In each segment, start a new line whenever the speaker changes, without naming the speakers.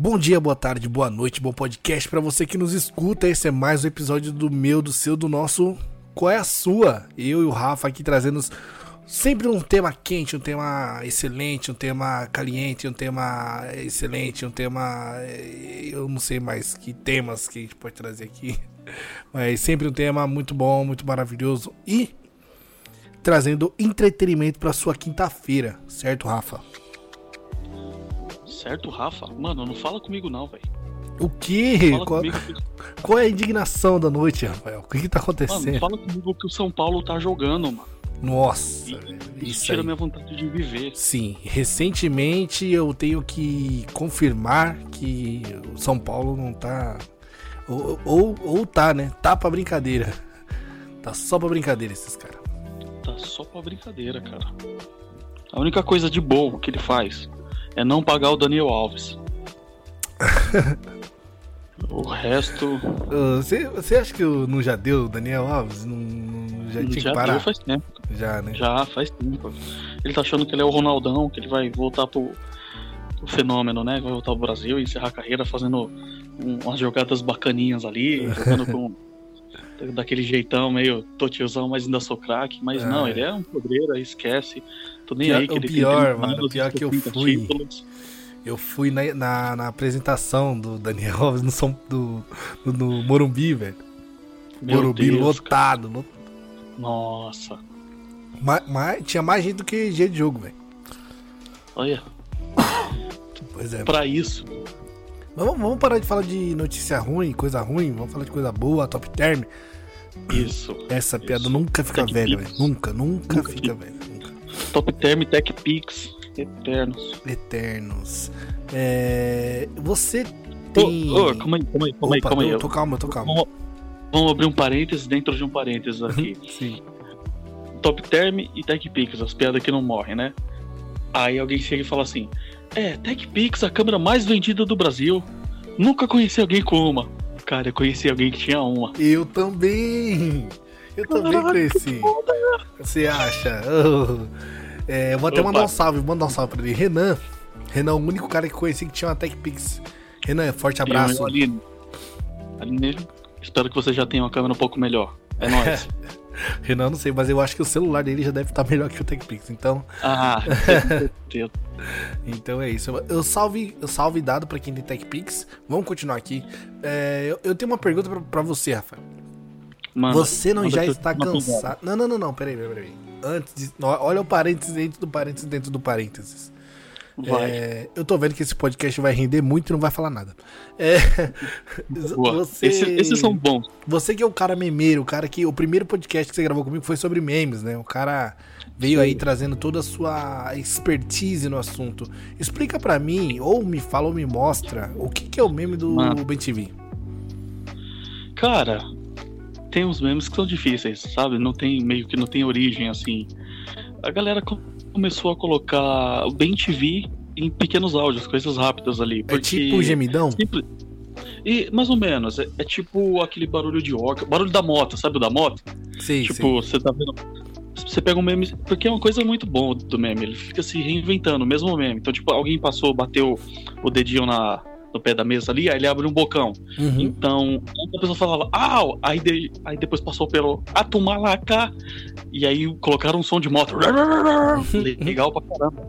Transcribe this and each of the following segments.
Bom dia, boa tarde, boa noite, bom podcast para você que nos escuta. Esse é mais um episódio do meu, do seu, do nosso Qual é a sua? Eu e o Rafa aqui trazendo sempre um tema quente, um tema excelente, um tema caliente, um tema excelente, um tema eh, eu não sei mais que temas que a gente pode trazer aqui. Mas sempre um tema muito bom, muito maravilhoso e trazendo entretenimento para sua quinta-feira, certo, Rafa?
Certo, Rafa? Mano, não fala comigo não, velho.
O que? Qual, qual, é a indignação da noite, Rafael? O que, que tá acontecendo? Mano,
fala comigo que o São Paulo tá jogando, mano.
Nossa,
e, isso tira aí. minha vontade de viver.
Sim, recentemente eu tenho que confirmar que o São Paulo não tá. Ou, ou, ou tá, né? Tá pra brincadeira. Tá só pra brincadeira esses caras.
Tá só pra brincadeira, cara. A única coisa de bom que ele faz é não pagar o Daniel Alves. o resto.
Você, você acha que não já deu o Daniel Alves? Não, não já tinha já que parar? Deu
faz tempo.
Já, né?
Já faz tempo. Ele tá achando que ele é o Ronaldão, que ele vai voltar pro, pro fenômeno, né? Vai voltar pro Brasil e encerrar a carreira fazendo um, umas jogadas bacaninhas ali, jogando com. Daquele jeitão meio totiozão, mas ainda sou craque. Mas não, é. ele é um podreiro, esquece. Tô nem
pior,
aí que ele
pior, tem mano, o pior que eu fui. Títulos. Eu fui na, na, na, apresentação do Daniel Alves no, São, do, no, no Morumbi, velho. Morumbi Deus, lotado, lotado.
Nossa.
Mas, mas, tinha mais gente do que dia de jogo, velho.
Olha.
Pois é.
Pra isso.
Vamos, vamos parar de falar de notícia ruim, coisa ruim. Vamos falar de coisa boa, top term.
Isso.
Essa
isso.
piada nunca fica Tech velha, velho. Nunca, nunca, nunca fica velha.
Top Term Tech Pix. Eternos.
Eternos. É... Você tem.
Oh, oh, calma aí, calma aí, calma aí. calma aí.
Eu tô calma, eu tô calma. Vamos,
vamos abrir um parênteses dentro de um parênteses aqui.
Sim.
Top Term e Tech Pix, as piadas que não morrem, né? Aí alguém chega e fala assim: É, Tech Pix, a câmera mais vendida do Brasil. Nunca conheci alguém com uma. Cara, eu conheci alguém que tinha uma.
Eu também! Eu também conheci. Você acha? Oh. É, eu vou até Opa. mandar um salve, mandar um salve pra ele. Renan. Renan, o único cara que conheci que tinha uma TechPix. Renan, forte abraço.
Aline, Aline, espero que você já tenha uma câmera um pouco melhor. É nóis.
Renan, não sei, mas eu acho que o celular dele já deve estar melhor que o TechPix, então.
Ah, Deus.
então é isso. Eu salve, eu salve dado para quem tem TechPix. Vamos continuar aqui. É, eu, eu, tenho uma pergunta para você, Rafael. Mano, você não já está cansado. Não, não, não, não, peraí, peraí, peraí. Antes de... Olha o parênteses dentro do parênteses dentro do parênteses. É, eu tô vendo que esse podcast vai render muito e não vai falar nada. É,
você, Esse, esses são bons.
Você que é o cara memeiro, o cara que. O primeiro podcast que você gravou comigo foi sobre memes, né? O cara veio Sim. aí trazendo toda a sua expertise no assunto. Explica para mim, ou me fala ou me mostra, o que, que é o meme do Mano. Ben TV.
Cara, tem uns memes que são difíceis, sabe? Não tem meio que não tem origem assim. A galera começou a colocar o Ben TV em pequenos áudios, coisas rápidas ali.
É tipo gemidão? Simples...
E mais ou menos, é, é, tipo aquele barulho de orca, barulho da moto, sabe o da moto?
Sim.
Tipo, você tá vendo. Você pega um meme. Porque é uma coisa muito boa do meme, ele fica se reinventando, o mesmo meme. Então, tipo, alguém passou, bateu o dedinho na, no pé da mesa ali, aí ele abre um bocão. Uhum. Então, a pessoa falava, au! Aí, de, aí depois passou pelo Atumalacá, e aí colocaram um som de moto. Legal pra caramba.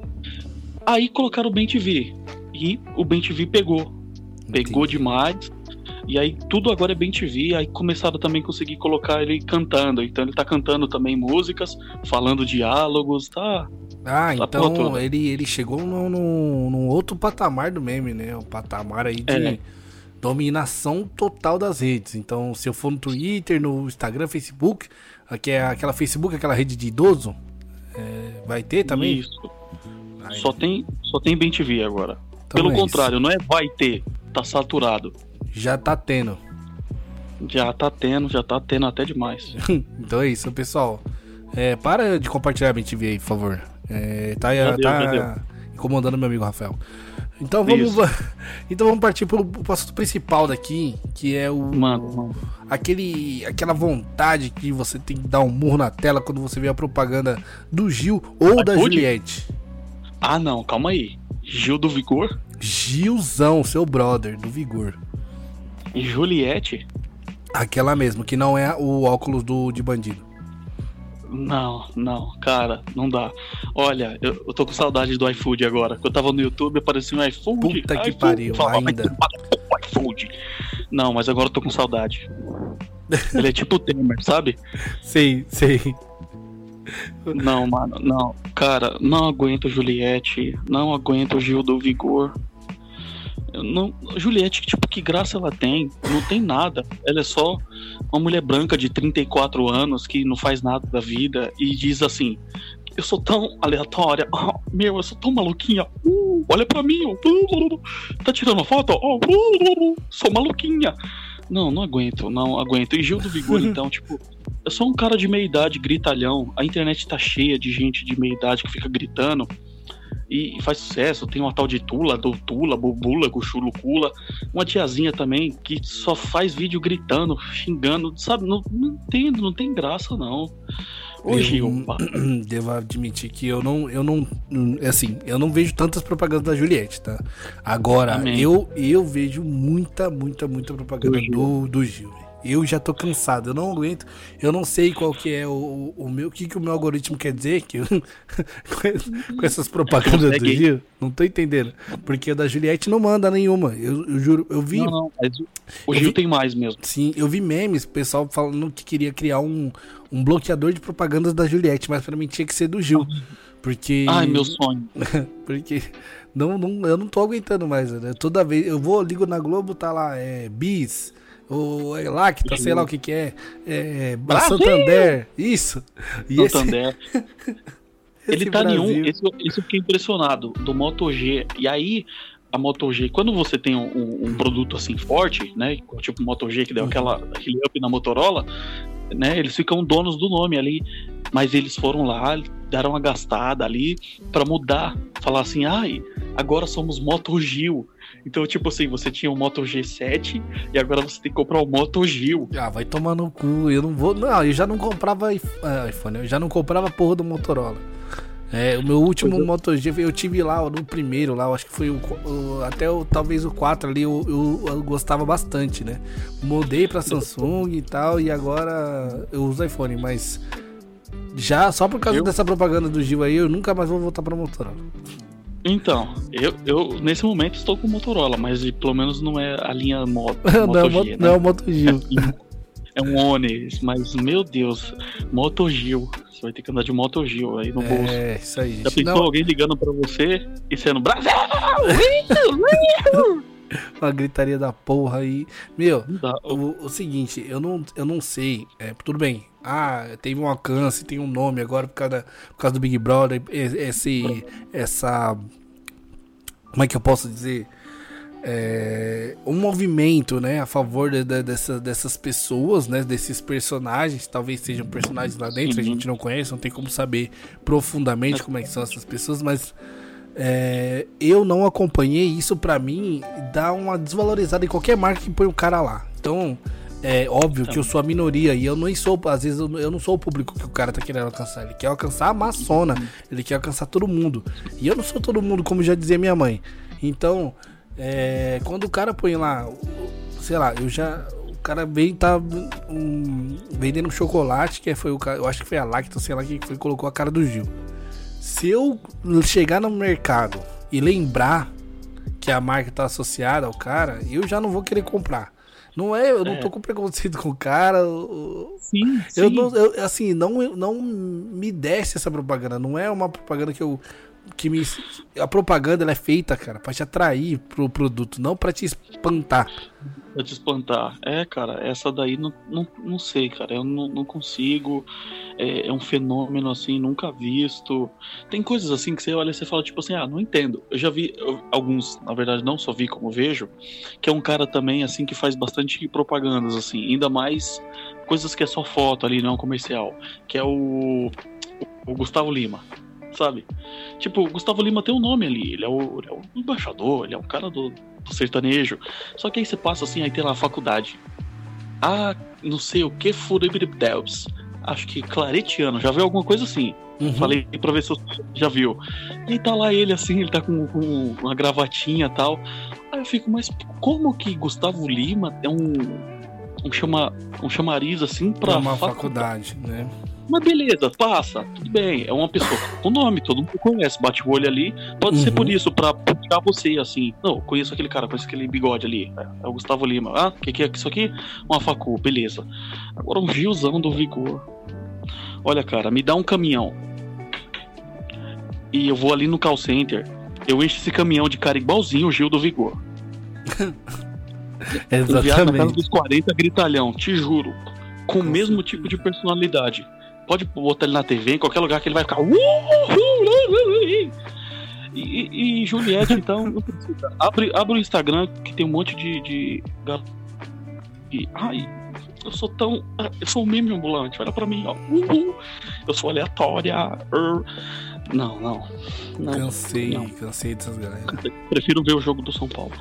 Aí colocaram o Ben TV. E o Ben TV pegou. Pegou Entendi. demais. E aí tudo agora é bem TV, aí começaram também a conseguir colocar ele cantando. Então ele tá cantando também músicas, falando diálogos, tá?
Ah, então ele, ele chegou num, num, outro patamar do meme, né? O patamar aí de é. dominação total das redes. Então, se eu for no Twitter, no Instagram, Facebook, aqui é aquela Facebook, aquela rede de idoso, é, vai ter também?
Isso. Só tem, só tem bem TV agora. Então Pelo é contrário, isso. não é vai ter, tá saturado.
Já tá tendo.
Já tá tendo, já tá tendo até demais.
então é isso, pessoal. É, para de compartilhar a MTV aí, por favor. É, tá tá incomodando meu amigo Rafael. Então vamos, então vamos partir pro, pro assunto principal daqui, que é o.
Mano, mano.
Aquele, aquela vontade que você tem que dar um murro na tela quando você vê a propaganda do Gil ou da Juliette.
Ah, não, calma aí. Gil do Vigor?
Gilzão, seu brother, do Vigor.
Juliette?
Aquela mesmo, que não é o óculos do de bandido.
Não, não, cara, não dá. Olha, eu, eu tô com saudade do iFood agora. Eu tava no YouTube, apareceu um iFood.
Puta que
iFood,
pariu,
falava,
ainda.
iFood. Não, mas agora eu tô com saudade. Ele é tipo o Temer, sabe?
Sei, sei.
Não, mano, não. Cara, não aguento Juliette, não aguento Gil do Vigor. Não, Juliette, tipo, que graça ela tem? Não tem nada. Ela é só uma mulher branca de 34 anos que não faz nada da vida e diz assim: Eu sou tão aleatória, oh, meu, eu sou tão maluquinha. Uh, olha pra mim, ó. tá tirando uma foto? Oh, sou maluquinha. Não, não aguento, não aguento. E Gil do Vigor, então, tipo, eu sou um cara de meia idade, gritalhão. A internet tá cheia de gente de meia idade que fica gritando e faz sucesso. Tem uma tal de Tula, do Tula, Bubula, Cuchulucula. Uma tiazinha também que só faz vídeo gritando, xingando, sabe? Não, não tem, não tem graça, não. Ô,
Eu
pá.
devo admitir que eu não, eu não, assim, eu não vejo tantas propagandas da Juliette, tá? Agora,
Amém.
eu, eu vejo muita, muita, muita propaganda
Do Gil.
do, do Gil. Eu já tô cansado, eu não aguento, eu não sei qual que é o, o meu, o que que o meu algoritmo quer dizer que eu- com, essas propagandas do. Gil, não tô entendendo, porque a da Juliette não manda nenhuma, eu, eu juro, eu vi,
Não, não, o- Gil
vi-
tem mais mesmo.
Sim, eu vi memes, pessoal falando que queria criar um, um bloqueador de propagandas da Juliette, mas pra mim tinha que ser do Gil. Porque.
Ai, meu sonho.
Porque não, não, eu não tô aguentando mais, né? Toda vez. Eu vou, ligo na Globo, tá lá, é Bis, é Lacta, sei lá o que que é. É.
Brasil!
Santander, isso. E esse-
Santander. Ele
esse
tá nenhum. Esse, esse eu fiquei impressionado. Do Moto G. E aí, a Moto G, quando você tem um, um- um produto assim forte, né? Tipo o Moto G que deu
Uhum.
aquela, aquele up na Motorola, né? Eles ficam donos do nome ali. Mas eles foram lá, deram uma gastada ali pra mudar. Falar assim, ai, agora somos Moto Gil. Então, tipo assim, você tinha o Moto G7 e agora você tem que comprar o Moto Gil.
Ah, vai tomar no cu. Eu não vou. Não, eu já não comprava ah, iPhone, eu já não comprava a porra do Motorola. É, o meu último
Pois é.
Moto G, eu tive lá no primeiro, lá, eu acho que foi o, o- até o, talvez o 4 ali, eu, eu- eu gostava bastante, né? Mudei pra Samsung e tal, e agora eu uso iPhone, mas já só por causa
Eu?
dessa propaganda do Gil aí, eu nunca mais vou voltar pra Motorola.
Então, eu, eu nesse momento estou com Motorola, mas pelo menos não é a linha Moto,
não,
Moto
é o
G, né?
não é o Moto Gil.
É um Onis, mas meu Deus, Moto Gil. Você vai ter que andar de Moto Gil aí no bolso.
É, isso aí,
Já pensou
Não,
alguém ligando pra você e sendo Brasil?
uma gritaria da porra aí. Meu. O, o seguinte, eu não, eu não sei. É, tudo bem. Ah, teve um alcance, tem um nome agora por causa, da- por causa do Big Brother. Esse. Essa. Como é que eu posso dizer? É, um movimento, né, a favor de- de- dessa- dessas pessoas, né, desses personagens, talvez sejam personagens lá dentro, a
Sim.
gente não conhece, não tem como saber profundamente como é que são essas pessoas, mas é, eu não acompanhei isso pra mim dá uma desvalorizada em qualquer marca que põe o cara lá. Então, é óbvio que eu sou a minoria e eu não sou, às vezes eu, não sou o público que o cara tá querendo alcançar. Ele quer alcançar a maçona, ele quer alcançar todo mundo. E eu não sou todo mundo, como já dizia minha mãe. Então, é, quando o cara põe lá, sei lá, eu já o cara vem tá um, vendendo um chocolate que foi o cara, eu acho que foi a Lacta, sei lá que foi colocou a cara do Gil. Se eu chegar no mercado e lembrar que a marca tá associada ao cara, eu já não vou querer comprar. Não é, eu não
É.
tô com preconceito com o cara. eu-
Sim,
Eu
sim.
não, eu, assim, não, não me desce essa propaganda. Não é uma propaganda que eu. Que me, a propaganda é feita, cara, pra te atrair pro produto, não pra te espantar.
Pra te espantar. É, cara, essa daí não, não, não sei, cara. Eu não, não consigo. É, é um fenômeno assim, nunca visto. Tem coisas assim que você olha e você fala, tipo assim, ah, não entendo. Eu já vi eu- alguns, na verdade, não só vi como vejo, que é um cara também, assim, que faz bastante propagandas, assim, ainda mais coisas que é só foto ali, não é comercial. Que é o, o Gustavo Lima. Sabe? Tipo, o Gustavo Lima tem um nome ali, ele é o, ele é o embaixador, ele é um cara do, do sertanejo. Só que aí você passa assim, aí tem lá a faculdade. Ah, não sei o que, Furibiribdelbs. acho que claretiano, já viu alguma coisa assim. Uhum. Falei pra ver se você já viu. E tá lá ele assim, ele tá com, com uma gravatinha e tal. Aí eu fico, mas como que Gustavo Lima é um, um, chama, um chamariz assim pra. É
uma faculdade, faculdade né?
Mas beleza, passa, tudo bem. É uma pessoa com nome, todo mundo conhece, bate o olho ali. Pode uhum. ser por isso, pra puxar você, assim. Não, conheço aquele cara, conheço aquele bigode ali. É, é o Gustavo Lima. Ah, o que, que é isso aqui? Uma facu, beleza. Agora um Gilzão do Vigor. Olha, cara, me dá um caminhão. E eu vou ali no call center. Eu encho esse caminhão de cara igualzinho o Gil do Vigor.
Exatamente.
na casa dos 40 gritalhão, te juro. Com o mesmo tipo de personalidade. Pode botar ele na TV, em qualquer lugar que ele vai ficar. E, e Juliette, então. Abre, abre o Instagram que tem um monte de. de... Ai, eu sou tão. Eu sou um meme ambulante, olha pra mim, ó. eu sou aleatória. Não, não. não
cansei,
não.
cansei dessas galera.
Prefiro ver o jogo do São Paulo.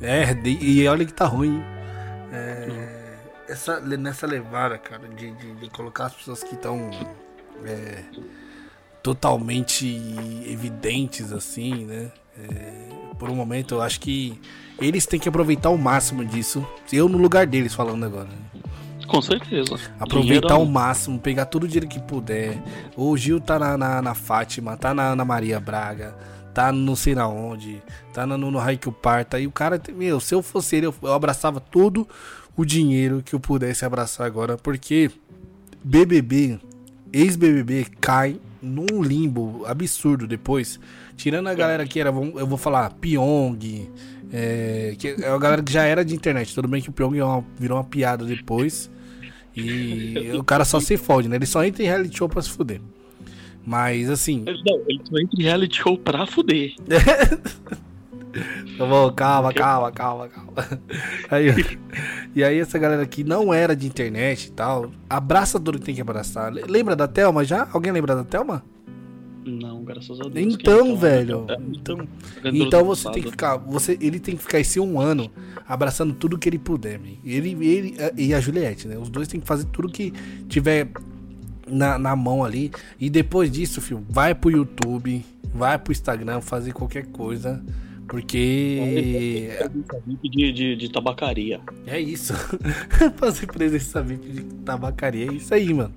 É, e olha que tá ruim. É essa, nessa levada, cara, de, de, de colocar as pessoas que estão é, totalmente evidentes, assim, né? É, por um momento, eu acho que eles têm que aproveitar o máximo disso. Eu no lugar deles falando agora. Né?
Com certeza.
Aproveitar dinheiro... o máximo, pegar todo o dinheiro que puder. O Gil tá na, na, na Fátima, tá na, na Maria Braga, tá não sei na onde, tá no, no Raikyu Parta. E o cara, meu, se eu fosse ele, eu, eu abraçava tudo o dinheiro que eu pudesse abraçar agora, porque BBB, ex-BBB, cai num limbo absurdo depois. Tirando a galera que era, eu vou falar, Pyong, é, que é a galera que já era de internet. Tudo bem que o Pyong é virou uma piada depois. E o cara só se fode, né? Ele só entra em reality show pra se fuder. Mas assim.
Não, ele só entra em reality show pra fuder.
Tá bom, calma, calma, calma, calma. Aí, e aí essa galera que não era de internet e tal, abraça tudo que tem que abraçar. Lembra da Thelma já? Alguém lembra da Thelma?
Não, graças a Deus.
Então, velho. É, então, então você tem que ficar. Você, ele tem que ficar esse um ano abraçando tudo que ele puder. Ele, ele e a Juliette, né? Os dois tem que fazer tudo que tiver na, na mão ali. E depois disso, filho, vai pro YouTube, vai pro Instagram fazer qualquer coisa porque.
De, de, de tabacaria.
É isso. Fazer presença VIP de tabacaria. É isso aí, mano.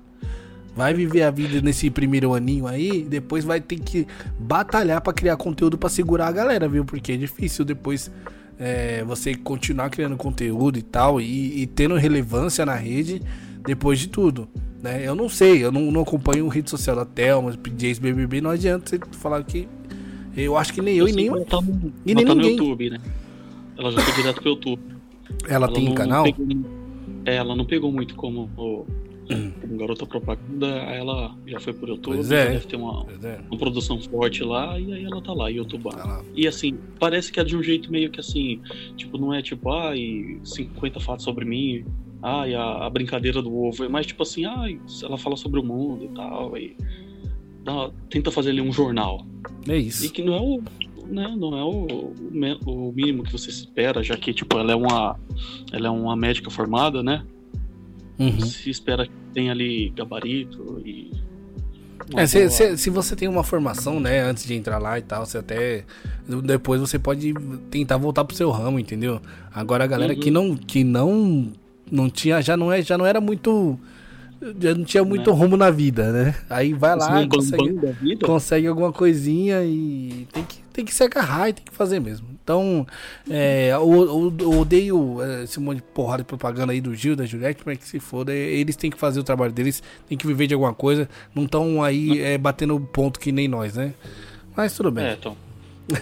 Vai viver a vida nesse primeiro aninho aí, depois vai ter que batalhar para criar conteúdo para segurar a galera, viu? Porque é difícil depois é, você continuar criando conteúdo e tal, e, e, tendo relevância na rede depois de tudo. Né? Eu não sei, eu não, não acompanho rede social da Thelma, PJs BBB, não adianta você falar que eu acho que nem eu, eu e nem.
Ela tá no, e nem tá ninguém. no YouTube, né? Ela já foi direto pro YouTube.
Ela, ela tem um canal?
Pegou, é, ela não pegou muito como, como garota propaganda, ela já foi pro YouTube, pois é. deve ter uma, é. uma produção forte lá, e aí ela tá lá, YouTube. Tá e assim, parece que é de um jeito meio que assim, tipo, não é tipo, ai, 50 fatos sobre mim, ai, a, a brincadeira do ovo, é mais tipo assim, ai, ela fala sobre o mundo e tal, e dá, tenta fazer ali um jornal.
É isso.
E que não é o, né, não é o, o mínimo que você espera, já que tipo ela é uma ela é uma médica formada, né? Uhum. Se espera que tenha ali gabarito e
é, se, se, se, você tem uma formação, né, antes de entrar lá e tal, você até. Depois você pode tentar voltar pro seu ramo, entendeu? Agora a galera uhum. que não. que não. não tinha. Já não, é, já não era muito já não tinha muito né? rumo na vida, né? Aí vai lá, consegue, consegue alguma coisinha e tem que, tem que se agarrar e tem que fazer mesmo. Então, é, eu, eu, odeio é, esse monte de porrada de propaganda aí do Gil, da Juliette, mas que se foda, eles têm que fazer o trabalho deles, tem que viver de alguma coisa, não estão aí é, batendo ponto que nem nós, né? Mas tudo bem. É,
estão.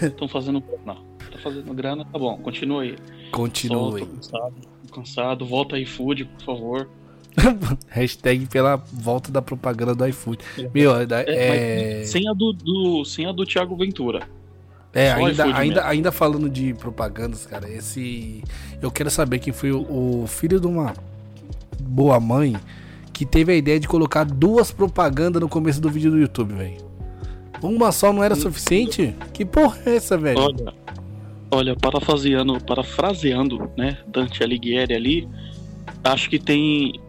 Estão fazendo. Não, tá fazendo grana, tá bom, continua aí.
Continue.
cansado, cansado, volta aí, food, por favor.
Hashtag pela volta da propaganda do iFood. Meu, é,
é... Sem, a do, do, sem a do Thiago Ventura.
É, ainda, ainda, ainda falando de propagandas, cara, esse. Eu quero saber quem foi o, o filho de uma boa mãe que teve a ideia de colocar duas propagandas no começo do vídeo do YouTube, velho. Uma só não era suficiente? Que porra é essa, velho?
Olha, olha parafraseando, parafraseando, né, Dante Alighieri ali, acho que tem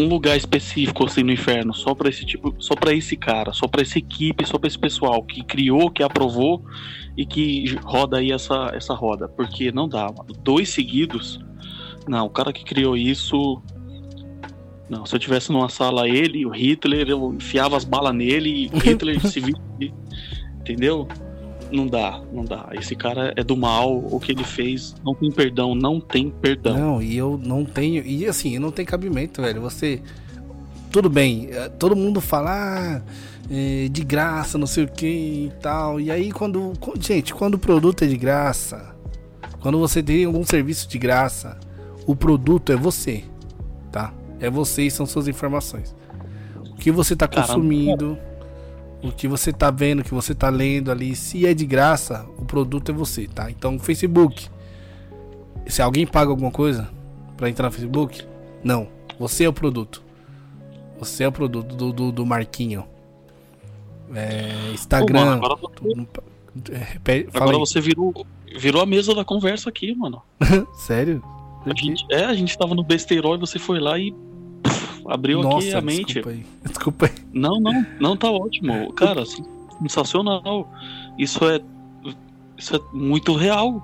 um lugar específico assim no inferno, só para esse tipo, só para esse cara, só para essa equipe, só para esse pessoal que criou, que aprovou e que roda aí essa essa roda, porque não dá, mano. Dois seguidos. Não, o cara que criou isso não, se eu tivesse numa sala ele, o Hitler, eu enfiava as balas nele e o Hitler se via, entendeu? Não dá, não dá. Esse cara é do mal, o que ele fez não tem perdão, não tem perdão.
Não, e eu não tenho. E assim, não tem cabimento, velho. Você. Tudo bem, eh, todo mundo fala ah, é, de graça, não sei o que e tal. E aí, quando. Gente, quando o produto é de graça, quando você tem algum serviço de graça, o produto é você, tá? É você e são suas informações. O que você tá consumindo o que você tá vendo, o que você tá lendo ali, se é de graça, o produto é você, tá? Então, Facebook. Se alguém paga alguma coisa para entrar no Facebook, não. Você é o produto. Você é o produto do, do, do Marquinho. É, Instagram. Mano,
agora, é, agora você virou, virou a mesa da conversa aqui, mano.
Sério?
A gente, é, a gente tava no besteirol e você foi lá e abriu Nossa, aqui a mente.
Desculpa aí. Desculpa aí.
Não, não, não tá ótimo. Cara, sensacional. Isso é isso é muito real.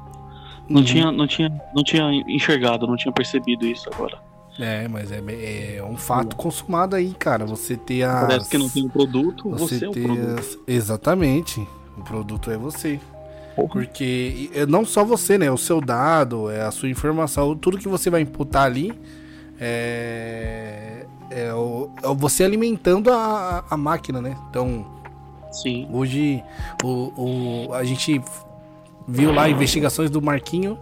Não uhum. tinha não tinha não tinha enxergado, não tinha percebido isso agora.
É, mas é, é um fato consumado aí, cara. Você ter a.
Parece que não tem um produto, você, você é o produto. As...
Exatamente. O produto é você. Porra. Porque não só você, né? O seu dado, é a sua informação, tudo que você vai imputar ali é, é, o, é você alimentando a, a máquina, né? Então,
Sim.
hoje o, o, a gente viu lá investigações do Marquinho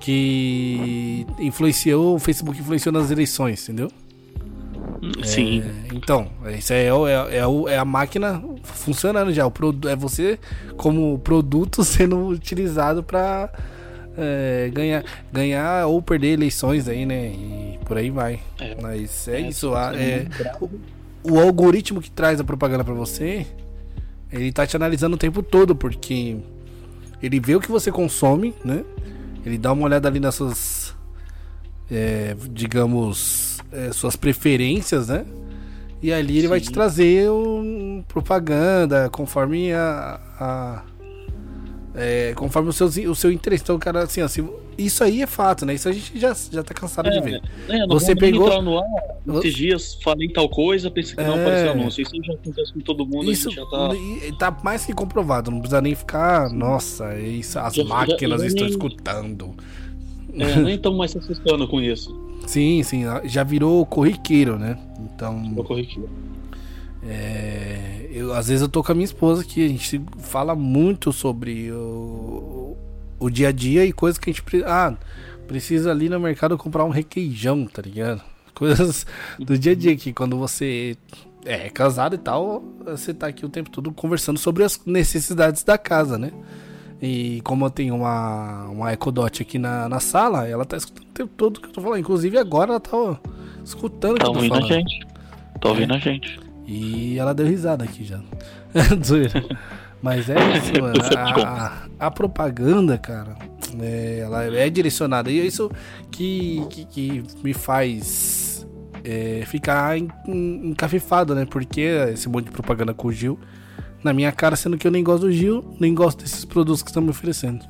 que influenciou, o Facebook influenciou nas eleições, entendeu?
Sim.
É, então, isso é, é, é, é, a máquina funcionando já. O, é você como produto sendo utilizado para é, ganhar, ganhar ou perder eleições aí, né? E por aí vai. É. Mas é, é isso. A, é, o, o, algoritmo que traz a propaganda para você, ele tá te analisando o tempo todo, porque ele vê o que você consome, né? Ele dá uma olhada ali nas suas, é, digamos, é, suas preferências, né? E ali ele Sim. vai te trazer um, propaganda conforme a, a é, conforme o seu, o seu interesse. Então, cara, assim, assim, isso aí é fato, né? Isso a gente já, já tá cansado
é,
de ver.
É, você pegou. No ar, esses dias falei tal coisa, pensei que não é... apareceu anúncio. Isso já acontece com todo mundo. Isso já tá...
tá mais que comprovado. Não precisa nem ficar. Nossa, isso, as já, máquinas já, estão nem... escutando.
É, nem estão mais se assustando com isso.
Sim, sim. Já virou corriqueiro, né? Então.
Virou corriqueiro.
É, eu, às vezes eu tô com a minha esposa que a gente fala muito sobre o, o dia a dia e coisas que a gente ah, precisa ali no mercado comprar um requeijão, tá ligado? Coisas do dia a dia que quando você é casado e tal, você tá aqui o tempo todo conversando sobre as necessidades da casa, né? E como eu tenho uma, uma Ecodot aqui na, na sala, ela tá escutando o tempo todo que eu tô falando. Inclusive agora ela tá ó, escutando o
que tá eu tô ouvindo falando. a gente. Tá ouvindo é. a gente.
E ela deu risada aqui já. Mas é isso, mano. A, a, propaganda, cara, é, ela é direcionada. E é isso que, que, que me faz é, ficar encafifado, né? Porque esse monte de propaganda com o Gil na minha cara, sendo que eu nem gosto do Gil, nem gosto desses produtos que estão me oferecendo.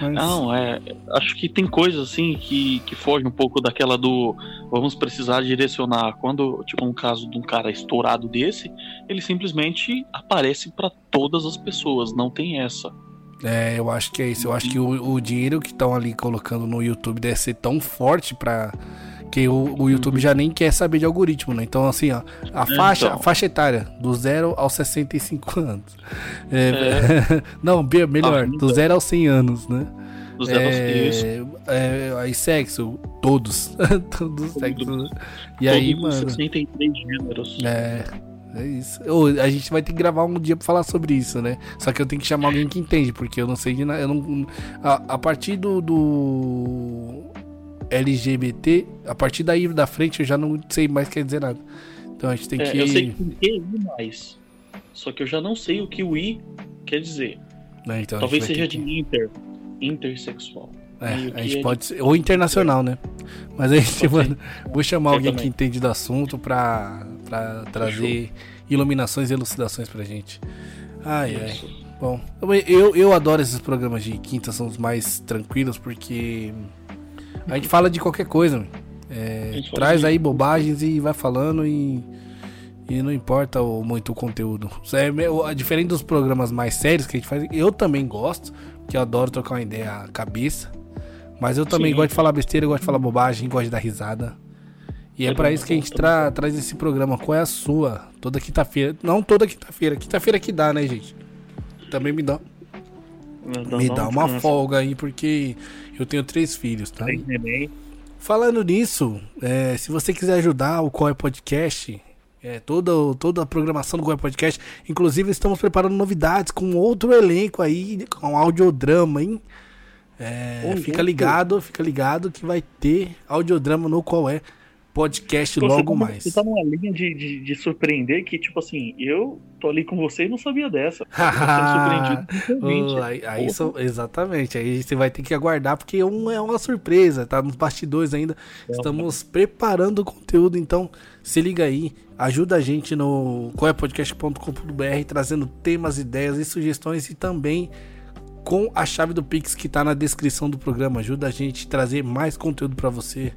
Mas... Não, é. Acho que tem coisas assim que, que fogem um pouco daquela do vamos precisar direcionar. Quando, tipo, um caso de um cara estourado desse, ele simplesmente aparece para todas as pessoas, não tem essa.
É, eu acho que é isso. Eu acho que o, o dinheiro que estão ali colocando no YouTube deve ser tão forte para que o, o, YouTube já nem quer saber de algoritmo, né? Então, assim, ó, a faixa, então. a faixa etária, do 0 aos 65 anos. É, é. não, melhor, ah, do 0 aos 100 anos, né?
Do 0 aos é,
é, aí sexo, todos. todos sexos. Né? E
aí, mano. 63 gêneros.
É. É isso. a gente vai ter que gravar um dia pra falar sobre isso, né? Só que eu tenho que chamar alguém que entende, porque eu não sei de nada. Eu não, a, a partir do, do LGBT, a partir daí da frente eu já não sei mais quer dizer nada. Então a gente tem é, que.
Eu sei o que I mais. Só que eu já não sei o que o I quer dizer. É, então Talvez seja de que... inter. Intersexual.
É, a gente pode ser, ou internacional, né? Mas a gente mano, vou chamar alguém também. que entende do assunto pra, pra trazer iluminações e elucidações pra gente. Ai, ai. Bom, eu, eu adoro esses programas de quinta, são os mais tranquilos, porque a gente fala de qualquer coisa. É, traz aí bobagens e vai falando e, e não importa o, muito o conteúdo. É, diferente dos programas mais sérios que a gente faz, eu também gosto, que eu adoro trocar uma ideia à cabeça. Mas eu também Sim. gosto de falar besteira, gosto de falar bobagem, gosto de dar risada. E é para isso que a gente tra traz esse programa. Qual é a sua? Toda quinta-feira. Não toda quinta-feira. Quinta-feira que dá, né, gente? Também me dá. Me dá uma folga aí, porque eu tenho três filhos, tá? Falando nisso, é, se você quiser ajudar o Qual é Podcast, é, toda, toda a programação do Qual é Podcast, inclusive estamos preparando novidades com outro elenco aí, com audiodrama, hein? É, fica ligado, fica ligado que vai ter audiodrama no Qual é podcast logo
tá,
mais.
Você tá numa linha de, de, de, surpreender que, tipo assim, eu tô ali com você e não sabia dessa.
oh, aí, aí só, exatamente, aí você vai ter que aguardar, porque um é uma surpresa, tá nos bastidores ainda. É, Estamos preparando o conteúdo, então se liga aí, ajuda a gente no coepodcast.com.br, trazendo temas, ideias e sugestões e também com a chave do Pix que tá na descrição do programa. Ajuda a gente a trazer mais conteúdo para você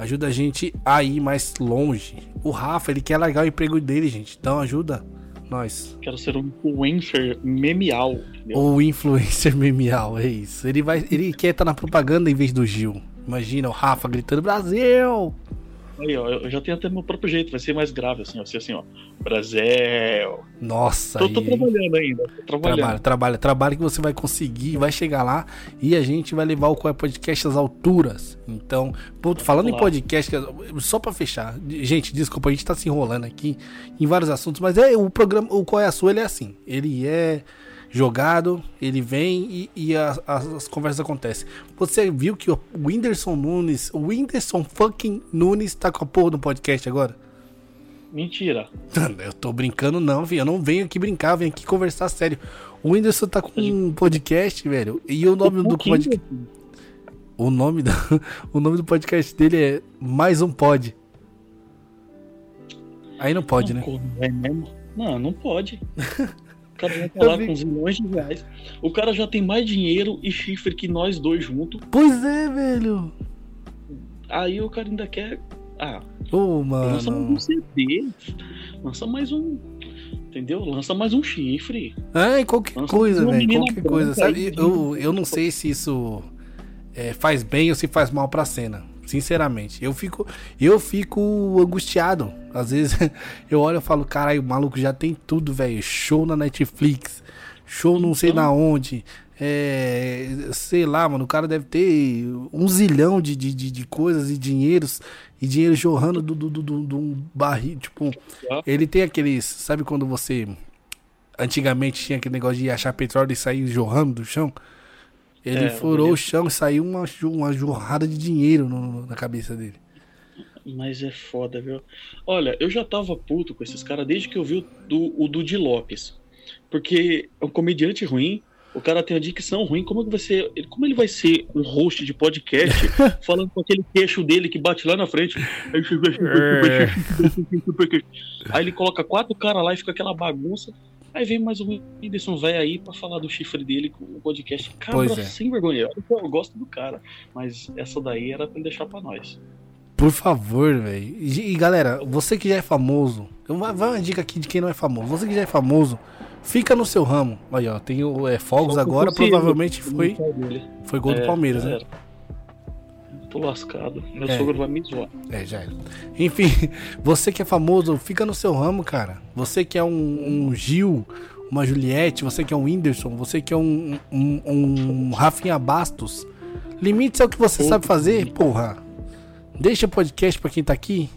Ajuda a gente a ir mais longe. O Rafa, ele quer largar o emprego dele, gente. Então ajuda nós.
Quero ser um influencer memial.
O influencer memial, é isso. Ele, vai, ele quer estar na propaganda em vez do Gil. Imagina o Rafa gritando Brasil!
Aí, ó, eu já tenho até meu próprio jeito, vai ser mais grave, assim, ó. Ser assim, ó. Brasil.
Nossa,
tô, tô trabalhando ainda. Tô trabalhando.
Trabalha, trabalha, trabalha que você vai conseguir, vai chegar lá e a gente vai levar o Qual é Podcast às alturas. Então, falando em podcast, só pra fechar, gente, desculpa, a gente tá se enrolando aqui em vários assuntos, mas é o programa, o Qual é a Sua, ele é assim. Ele é jogado, ele vem e, e as, as, conversas acontecem. Você viu que o Whindersson Nunes, o Whindersson fucking Nunes tá com a porra do podcast agora?
Mentira.
Eu tô brincando não, filho. Eu não venho aqui brincar, venho aqui conversar sério. O Whindersson tá com um podcast, velho. E o nome do podcast... O nome, do, o nome do podcast dele é Mais Um Pod. Aí não pode,
não,
né?
Não, não pode. cara vai falar com uns milhões de reais. O cara já tem mais dinheiro e chifre que nós dois juntos.
Pois é, velho.
Aí o cara ainda quer. Ah,
oh, mano.
lança mais um CD. Lança mais um. Entendeu? Lança mais um chifre.
É, qualquer lança coisa, velho. Qualquer coisa, sabe? Eu, eu não sei se isso é, faz bem ou se faz mal pra cena. Sinceramente, eu fico, eu fico angustiado. Às vezes eu olho e falo, caralho, o maluco já tem tudo, velho. Show na Netflix, show não sei na onde. É, sei lá, mano, o cara deve ter um zilhão de, de, de, de coisas e dinheiros e dinheiro jorrando do, do, do, do, do um barril. Tipo, ele tem aqueles. Sabe quando você. Antigamente tinha aquele negócio de achar petróleo e sair jorrando do chão? Ele é, furou o chão e saiu uma, uma jorrada de dinheiro no, na cabeça dele.
Mas é foda, viu? Olha, eu já tava puto com esses caras desde que eu vi o do, o Dudi Lopes. Porque é um comediante ruim, o cara tem a dicção ruim. Como, vai ser, como ele vai ser um host de podcast falando com aquele queixo dele que bate lá na frente? Aí ele coloca quatro caras lá e fica aquela bagunça. Aí vem mais um Whindersson velho aí pra falar do chifre dele com o podcast. Cabra é. sem vergonha. Eu gosto do cara, mas essa daí era pra ele deixar pra nós.
Por favor, velho. E, galera, você que já é famoso, vai uma dica aqui de quem não é famoso. Você que já é famoso, fica no seu ramo. Aí, ó, tem o é, Fogos agora, provavelmente foi, foi gol do é, Palmeiras, né?
Tô lascado. Meu é. sogro vai me zoar.
É, já era. Enfim, você que é famoso, fica no seu ramo, cara. Você que é um, um Gil, uma Juliette, você que é um Whindersson, você que é um, um, um Rafinha Bastos. Limites é o que você Pô, sabe fazer, porra. Deixa podcast pra quem tá aqui,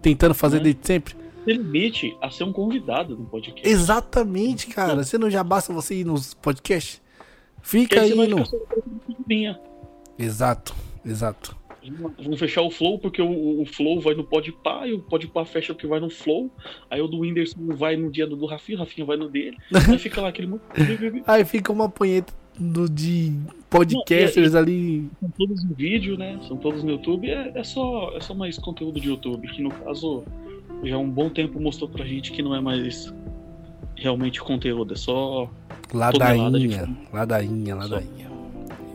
tentando fazer é. desde sempre.
Limite a ser um convidado no podcast.
Exatamente, cara. Você não já basta você ir nos podcasts? Fica aí no. Exato. Exato.
Vamos fechar o Flow porque o, o Flow vai no Podpah e o Podpah fecha o que vai no Flow. Aí o do Whindersson vai no dia do, do Rafinha, o Rafinha vai no dele. Aí fica lá aquele
Aí fica uma punheta do, de podcasters Não, ali.
São todos no vídeo, né? São todos no YouTube. É, é, só, é só mais conteúdo de YouTube, que no caso já há um bom tempo mostrou pra gente que não é mais realmente conteúdo, é só.
Ladainha, ladainha, ladainha.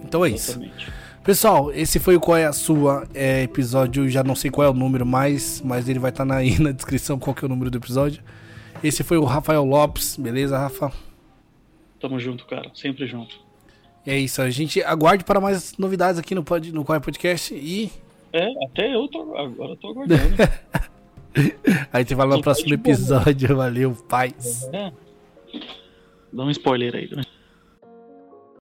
Então é Exatamente. isso. Pessoal, esse foi o Qual é a Sua é, episódio, já não sei qual é o número mais, mas ele vai estar tá aí na descrição qual que é o número do episódio. Esse foi o Rafael Lopes, beleza, Rafa?
Tamo junto, cara, sempre junto.
É isso, a gente aguarde para mais novidades aqui no, pod, no Qual é Podcast e...
É, até eu tô, agora tô aguardando.
a gente vai no próximo episódio, valeu, paz. É.
Dá um spoiler aí, né?